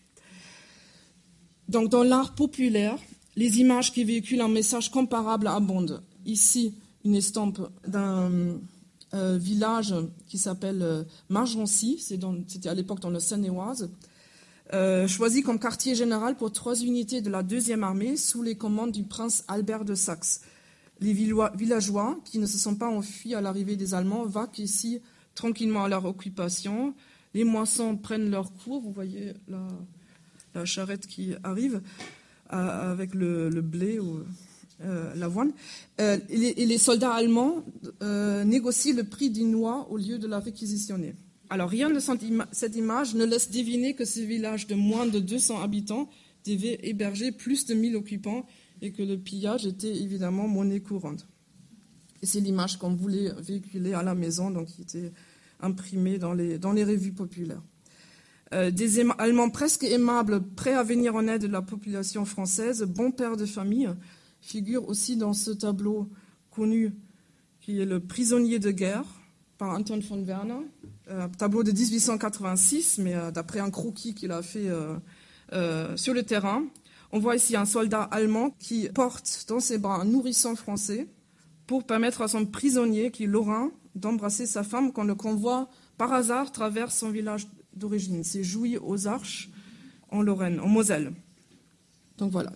S1: Donc, dans l'art populaire, les images qui véhiculent un message comparable abondent. Ici, une estampe d'un euh, village qui s'appelle euh, Margency, c'était à l'époque dans le Seine-et-Oise, euh, choisi comme quartier général pour trois unités de la deuxième armée sous les commandes du prince Albert de Saxe. Les villageois qui ne se sont pas enfuis à l'arrivée des Allemands vaquent ici tranquillement à leur occupation. Les moissons prennent leur cours, vous voyez la, charrette qui arrive avec le, blé ou euh, l'avoine. Euh, et, les soldats allemands négocient le prix d'une noix au lieu de la réquisitionner. Alors rien de cette image ne laisse deviner que ce village de moins de 200 habitants devait héberger plus de 1000 occupants et que le pillage était évidemment monnaie courante. Et c'est l'image qu'on voulait véhiculer à la maison, donc qui était imprimée dans les, revues populaires. Euh, des Allemands presque aimables, prêts à venir en aide de la population française, bons pères de famille, figurent aussi dans ce tableau connu qui est le prisonnier de guerre par Anton von Werner, un tableau de 1886, mais euh, d'après un croquis qu'il a fait euh, euh, sur le terrain. On voit ici un soldat allemand qui porte dans ses bras un nourrisson français pour permettre à son prisonnier, qui est Lorrain, d'embrasser sa femme quand le convoi, par hasard, traverse son village d'origine. C'est Jouy aux Arches, en Lorraine, en Moselle. Donc voilà,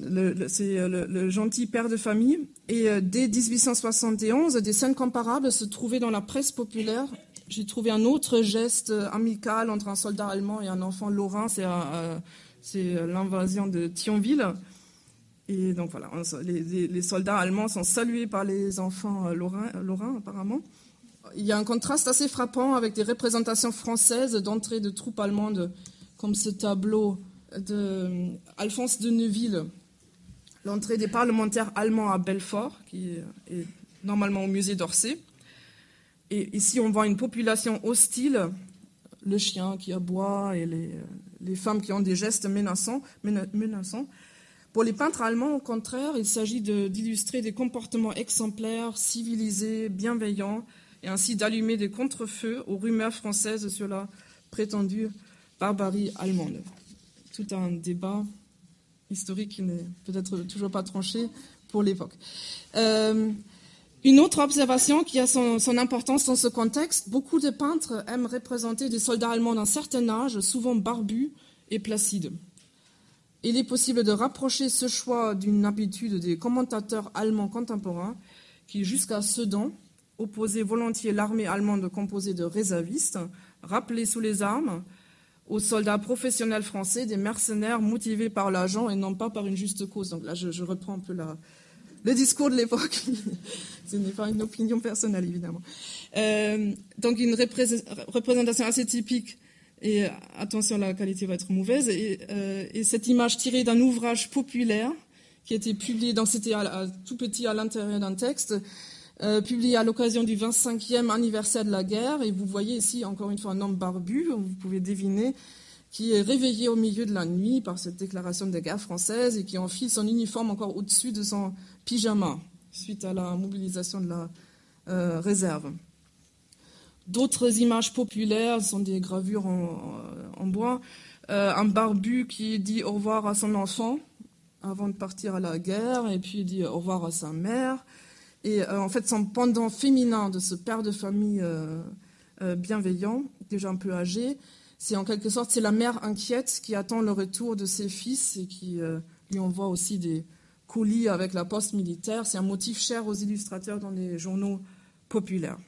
S1: c'est le, gentil père de famille. Et dès 1871, des scènes comparables se trouvaient dans la presse populaire j'ai trouvé un autre geste amical entre un soldat allemand et un enfant lorrain, c'est euh, euh, l'invasion de Thionville. Et donc voilà, les, soldats allemands sont salués par les enfants euh, lorrains, apparemment. Il y a un contraste assez frappant avec des représentations françaises d'entrée de troupes allemandes, comme ce tableau d'Alphonse de Neuville, l'entrée des parlementaires allemands à Belfort, qui est normalement au musée d'Orsay. Et ici, on voit une population hostile, le chien qui aboie et les, femmes qui ont des gestes menaçants, menaçants. Pour les peintres allemands, au contraire, il s'agit d'illustrer des comportements exemplaires, civilisés, bienveillants, et ainsi d'allumer des contre-feux aux rumeurs françaises sur la prétendue barbarie allemande. Tout un débat historique qui n'est peut-être toujours pas tranché pour l'époque. Euh, une autre observation qui a son, importance dans ce contexte, beaucoup de peintres aiment représenter des soldats allemands d'un certain âge, souvent barbus et placides. Il est possible de rapprocher ce choix d'une habitude des commentateurs allemands contemporains qui, jusqu'à Sedan, opposaient volontiers l'armée allemande composée de réservistes, rappelés sous les armes, aux soldats professionnels français, des mercenaires motivés par l'argent et non pas par une juste cause. Donc là, je reprends un peu la, le discours de l'époque. Ce n'est pas une opinion personnelle, évidemment. Euh, donc une représentation assez typique. Et attention, la qualité va être mauvaise. Et, euh, cette image tirée d'un ouvrage populaire qui a été publié, donc c'était tout petit à l'intérieur d'un texte, publié à l'occasion du 25e anniversaire de la guerre. Et vous voyez ici encore une fois un homme barbu, vous pouvez deviner qui est réveillé au milieu de la nuit par cette déclaration de guerre française et qui enfile son uniforme encore au-dessus de son pyjama suite à la mobilisation de la euh, réserve. D'autres images populaires sont des gravures en, bois. Euh, un barbu qui dit au revoir à son enfant avant de partir à la guerre, et puis dit au revoir à sa mère. Et euh, en fait, son pendant féminin de ce père de famille bienveillant, déjà un peu âgé, c'est en quelque sorte c'est la mère inquiète qui attend le retour de ses fils et qui lui envoie aussi des, colis avec la poste militaire. C'est un motif cher aux illustrateurs dans les journaux populaires.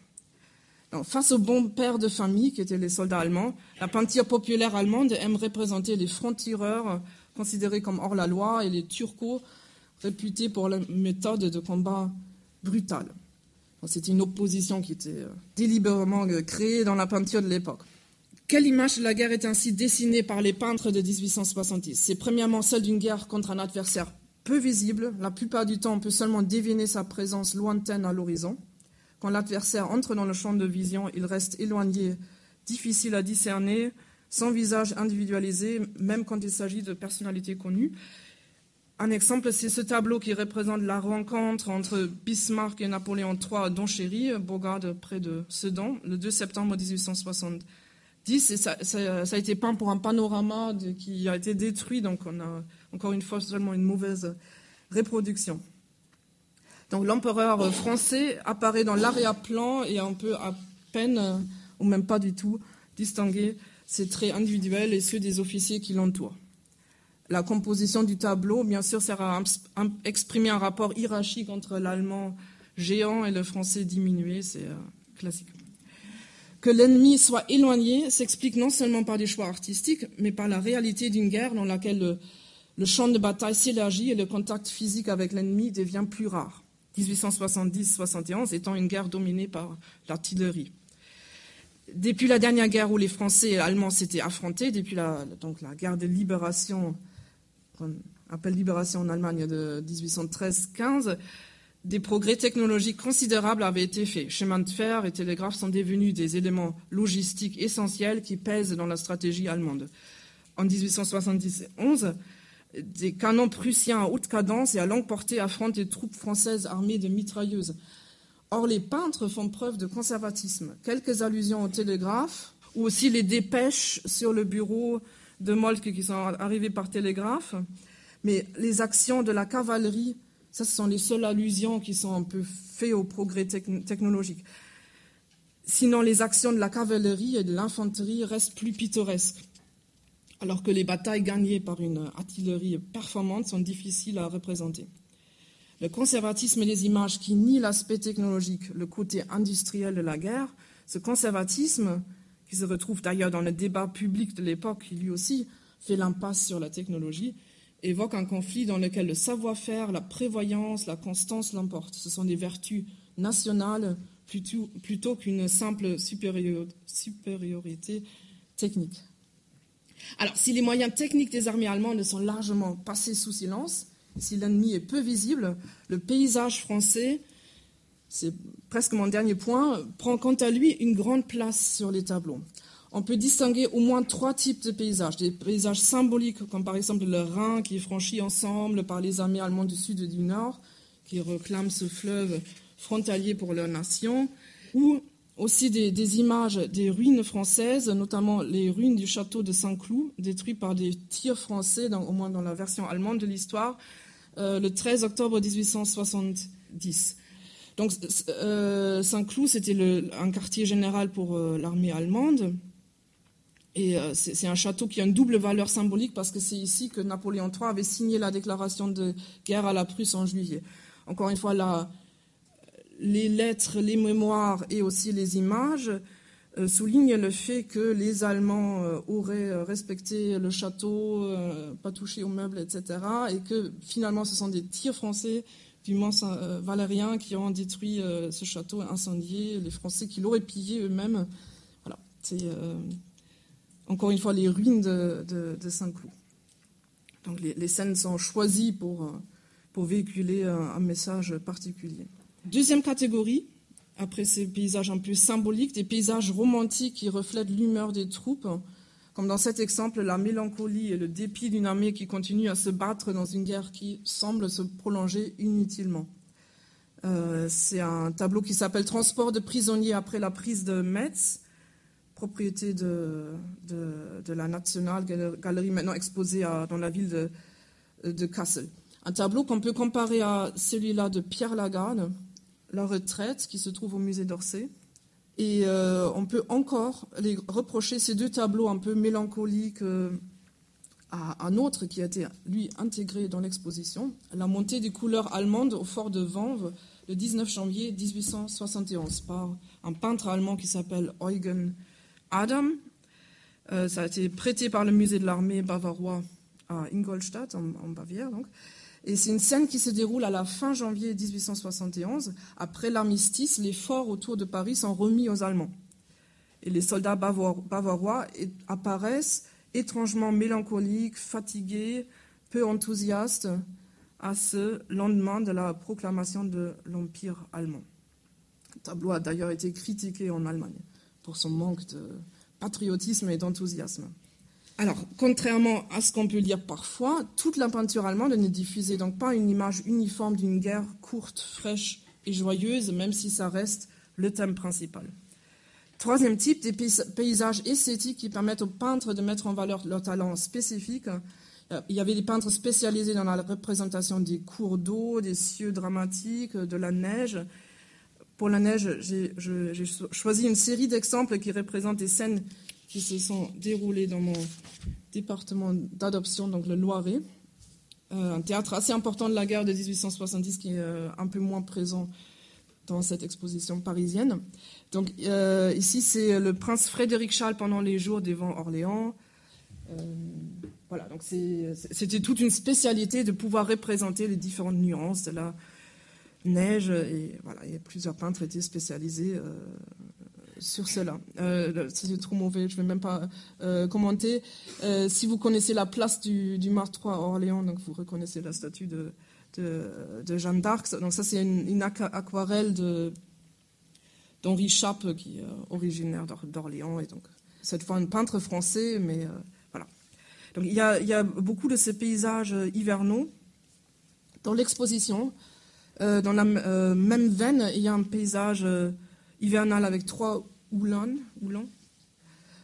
S1: face aux bons pères de famille, qui étaient les soldats allemands, la peinture populaire allemande aime représenter les francs-tireurs considérés comme hors la loi et les turcos réputés pour la méthode de combat brutale. C'était une opposition qui était euh, délibérément euh, créée dans la peinture de l'époque. Quelle image de la guerre est ainsi dessinée par les peintres de 1870 C'est premièrement celle d'une guerre contre un adversaire peu visible. La plupart du temps, on peut seulement deviner sa présence lointaine à l'horizon. Quand l'adversaire entre dans le champ de vision, il reste éloigné, difficile à discerner, sans visage individualisé, même quand il s'agit de personnalités connues. Un exemple, c'est ce tableau qui représente la rencontre entre Bismarck et Napoléon III à Donchéry, Bourgade près de Sedan, le 2 septembre 1870. Et ça, a été peint pour un panorama qui a été détruit, donc on a encore une fois seulement une mauvaise reproduction. Donc l'empereur français apparaît dans l'arrière-plan et on peut à peine, ou même pas du tout, distinguer ses traits individuels et ceux des officiers qui l'entourent. La composition du tableau, bien sûr, sert à exprimer un rapport hiérarchique entre l'allemand géant et le français diminué, c'est euh, classique. Que l'ennemi soit éloigné s'explique non seulement par des choix artistiques, mais par la réalité d'une guerre dans laquelle le, champ de bataille s'élargit et le contact physique avec l'ennemi devient plus rare. 1870-71 étant une guerre dominée par l'artillerie. Depuis la dernière guerre où les Français et les Allemands s'étaient affrontés, depuis donc la guerre de libération, qu'on appelle libération en Allemagne de 1813-15, des progrès technologiques considérables avaient été faits. Chemins de fer et télégraphes sont devenus des éléments logistiques essentiels qui pèsent dans la stratégie allemande. En 1871, des canons prussiens à haute cadence et à longue portée affrontent des troupes françaises armées de mitrailleuses. Or, les peintres font preuve de conservatisme. Quelques allusions au télégraphe, ou aussi les dépêches sur le bureau de Moltke qui sont arrivées par télégraphe, mais les actions de la cavalerie, ça, ce sont les seules allusions qui sont un peu faites au progrès technologique. Sinon, les actions de la cavalerie et de l'infanterie restent plus pittoresques, alors que les batailles gagnées par une artillerie performante sont difficiles à représenter. Le conservatisme des images qui nie l'aspect technologique, le côté industriel de la guerre, ce conservatisme, qui se retrouve d'ailleurs dans le débat public de l'époque, qui lui aussi fait l'impasse sur la technologie, évoque un conflit dans lequel le savoir-faire, la prévoyance, la constance l'emportent. Ce sont des vertus nationales plutôt, plutôt qu'une simple supériorité technique. Alors, si les moyens techniques des armées allemandes sont largement passés sous silence, si l'ennemi est peu visible, le paysage français, c'est presque mon dernier point, prend quant à lui une grande place sur les tableaux. On peut distinguer au moins trois types de paysages. Des paysages symboliques, comme par exemple le Rhin qui est franchi ensemble par les armées allemandes du sud et du nord, qui réclament ce fleuve frontalier pour leur nation, ou aussi des, images des ruines françaises, notamment les ruines du château de Saint-Cloud, détruit par des tirs français, au moins dans la version allemande de l'histoire, euh, le 13 octobre 1870. Donc euh, Saint-Cloud, c'était un quartier général pour euh, l'armée allemande. Et c'est un château qui a une double valeur symbolique parce que c'est ici que Napoléon III avait signé la déclaration de guerre à la Prusse en juillet. Encore une fois, les lettres, les mémoires et aussi les images euh, souligne le fait que les Allemands euh, auraient euh, respecté le château, pas touché aux meubles, etc. Et que finalement, ce sont des tirs français du Mont Valérien qui ont détruit ce château incendié, les Français qui l'auraient pillé eux-mêmes. Voilà, c'est encore une fois les ruines de, Saint-Cloud. Donc les, scènes sont choisies pour, pour véhiculer un message particulier. Deuxième catégorie, après ces paysages un peu symboliques, des paysages romantiques qui reflètent l'humeur des troupes, comme dans cet exemple, la mélancolie et le dépit d'une armée qui continue à se battre dans une guerre qui semble se prolonger inutilement. Euh, c'est un tableau qui s'appelle Transport de prisonniers après la prise de Metz, propriété de, la National Gallery, maintenant exposée dans la ville de, de Kassel. Un tableau qu'on peut comparer à celui-là de Pierre Lagarde, la retraite qui se trouve au musée d'Orsay. Et euh, on peut encore les reprocher ces deux tableaux un peu mélancoliques euh, à un autre qui a été, lui, intégré dans l'exposition, la montée des couleurs allemandes au fort de Vanves le 19 janvier 1871 par un peintre allemand qui s'appelle Eugen Adam. Euh, ça a été prêté par le musée de l'armée bavarois à Ingolstadt, en, Bavière. Et c'est une scène qui se déroule à la fin janvier 1871. Après l'armistice, les forts autour de Paris sont remis aux Allemands. Et les soldats bavarois apparaissent étrangement mélancoliques, fatigués, peu enthousiastes à ce lendemain de la proclamation de l'Empire allemand. Le tableau a d'ailleurs été critiqué en Allemagne pour son manque de patriotisme et d'enthousiasme. Alors, contrairement à ce qu'on peut lire parfois, toute la peinture allemande ne diffusait donc pas une image uniforme d'une guerre courte, fraîche et joyeuse, même si ça reste le thème principal. Troisième type, des paysages esthétiques qui permettent aux peintres de mettre en valeur leur talent spécifique. Il y avait des peintres spécialisés dans la représentation des cours d'eau, des cieux dramatiques, de la neige. Pour la neige, j'ai choisi une série d'exemples qui représentent des scènes qui se sont déroulées dans mon département d'adoption, donc le Loiret. Euh, un théâtre assez important de la guerre de 1870 qui est euh, un peu moins présent dans cette exposition parisienne. Donc euh, ici, c'est le prince Frédéric Charles pendant les jours des vents Orléans. voilà, donc c'était toute une spécialité de pouvoir représenter les différentes nuances de la neige. Et voilà, et plusieurs peintres étaient spécialisés sur cela. Euh, c'est trop mauvais, je ne vais même pas euh, commenter. Euh, si vous connaissez la place du, du Martre à Orléans, donc vous reconnaissez la statue de, de, Jeanne d'Arc. Donc ça, c'est une, aquarelle d'Henri Chappe, qui est originaire d'Orléans, et donc cette fois un peintre français, mais voilà. Donc il y, a, il y, a, beaucoup de ces paysages hivernaux dans l'exposition. dans la même veine, il y a un paysage hivernal avec trois houlans,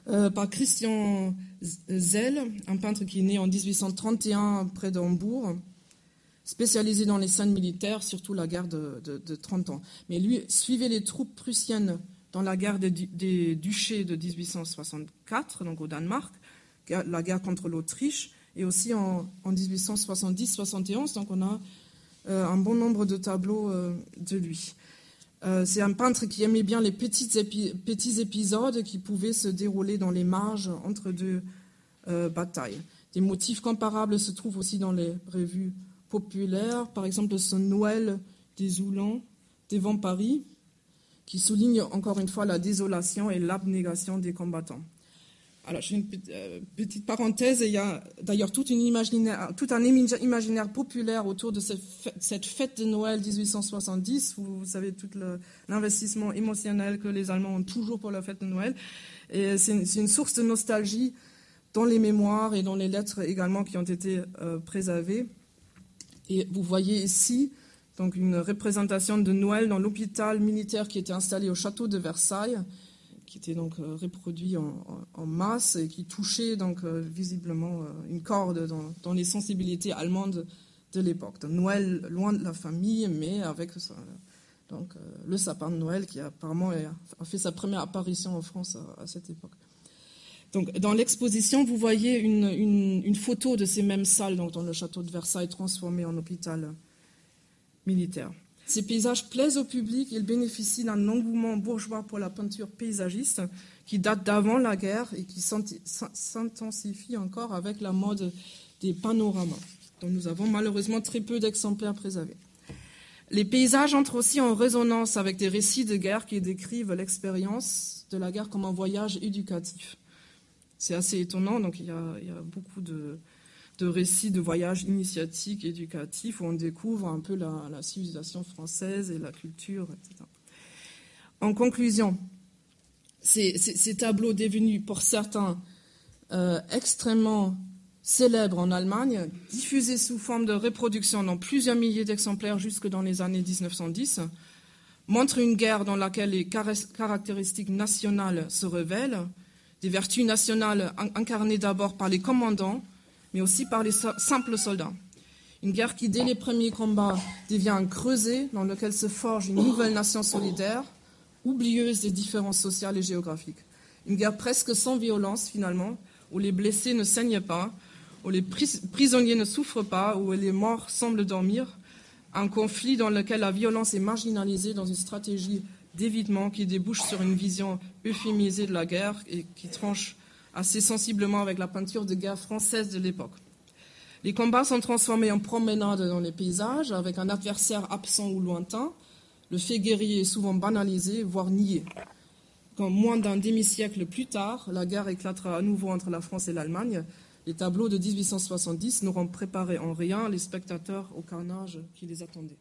S1: euh, par Christian Zell, un peintre qui est né en 1831 près d'Hambourg, spécialisé dans les scènes militaires, surtout la guerre de, 30 ans. Mais lui suivait les troupes prussiennes dans la guerre des, duchés de 1864, donc au Danemark, la guerre contre l'Autriche, et aussi en, 1870-71. Donc on a euh, un bon nombre de tableaux euh, de lui. Euh, c'est un peintre qui aimait bien les petits, épisodes qui pouvaient se dérouler dans les marges entre deux euh, batailles. Des motifs comparables se trouvent aussi dans les revues populaires, par exemple ce Noël des Oulans devant Paris, qui souligne encore une fois la désolation et l'abnégation des combattants. Alors, j'ai une euh, petite parenthèse. Il y a d'ailleurs tout, un imaginaire populaire autour de cette fête de Noël 1870. Vous, savez, tout l'investissement émotionnel que les Allemands ont toujours pour la fête de Noël. Et c'est une, source de nostalgie dans les mémoires et dans les lettres également qui ont été euh, préservées. Et vous voyez ici donc une représentation de Noël dans l'hôpital militaire qui était installé au château de Versailles qui était donc euh, reproduit en, masse et qui touchait donc euh, visiblement euh, une corde dans, les sensibilités allemandes de l'époque. Noël loin de la famille, mais avec donc, le sapin de Noël qui apparemment a fait sa première apparition en France à, cette époque. Donc, dans l'exposition, vous voyez une, photo de ces mêmes salles donc, dans le château de Versailles transformé en hôpital militaire. Ces paysages plaisent au public, ils bénéficient d'un engouement bourgeois pour la peinture paysagiste qui date d'avant la guerre et qui s'intensifie encore avec la mode des panoramas, dont nous avons malheureusement très peu d'exemplaires préservés. Les paysages entrent aussi en résonance avec des récits de guerre qui décrivent l'expérience de la guerre comme un voyage éducatif. C'est assez étonnant, donc il y a beaucoup de, de récits de voyages initiatiques, éducatifs, où on découvre un peu la, civilisation française et la culture, etc. En conclusion, ces, tableaux devenus pour certains euh, extrêmement célèbres en Allemagne, diffusés sous forme de reproduction dans plusieurs milliers d'exemplaires jusque dans les années 1910, montrent une guerre dans laquelle les caractéristiques nationales se révèlent, des vertus nationales incarnées d'abord par les commandants, mais aussi par les simples soldats. Une guerre qui, dès les premiers combats, devient un creuset dans lequel se forge une nouvelle nation solidaire, oublieuse des différences sociales et géographiques. Une guerre presque sans violence, finalement, où les blessés ne saignent pas, où les prisonniers ne souffrent pas, où les morts semblent dormir. Un conflit dans lequel la violence est marginalisée dans une stratégie d'évitement qui débouche sur une vision euphémisée de la guerre et qui tranche assez sensiblement avec la peinture de guerre française de l'époque. Les combats sont transformés en promenades dans les paysages, avec un adversaire absent ou lointain. Le fait guerrier est souvent banalisé, voire nié. Quand moins d'un demi-siècle plus tard, la guerre éclatera à nouveau entre la France et l'Allemagne, les tableaux de 1870 n'auront préparé en rien les spectateurs au carnage qui les attendait.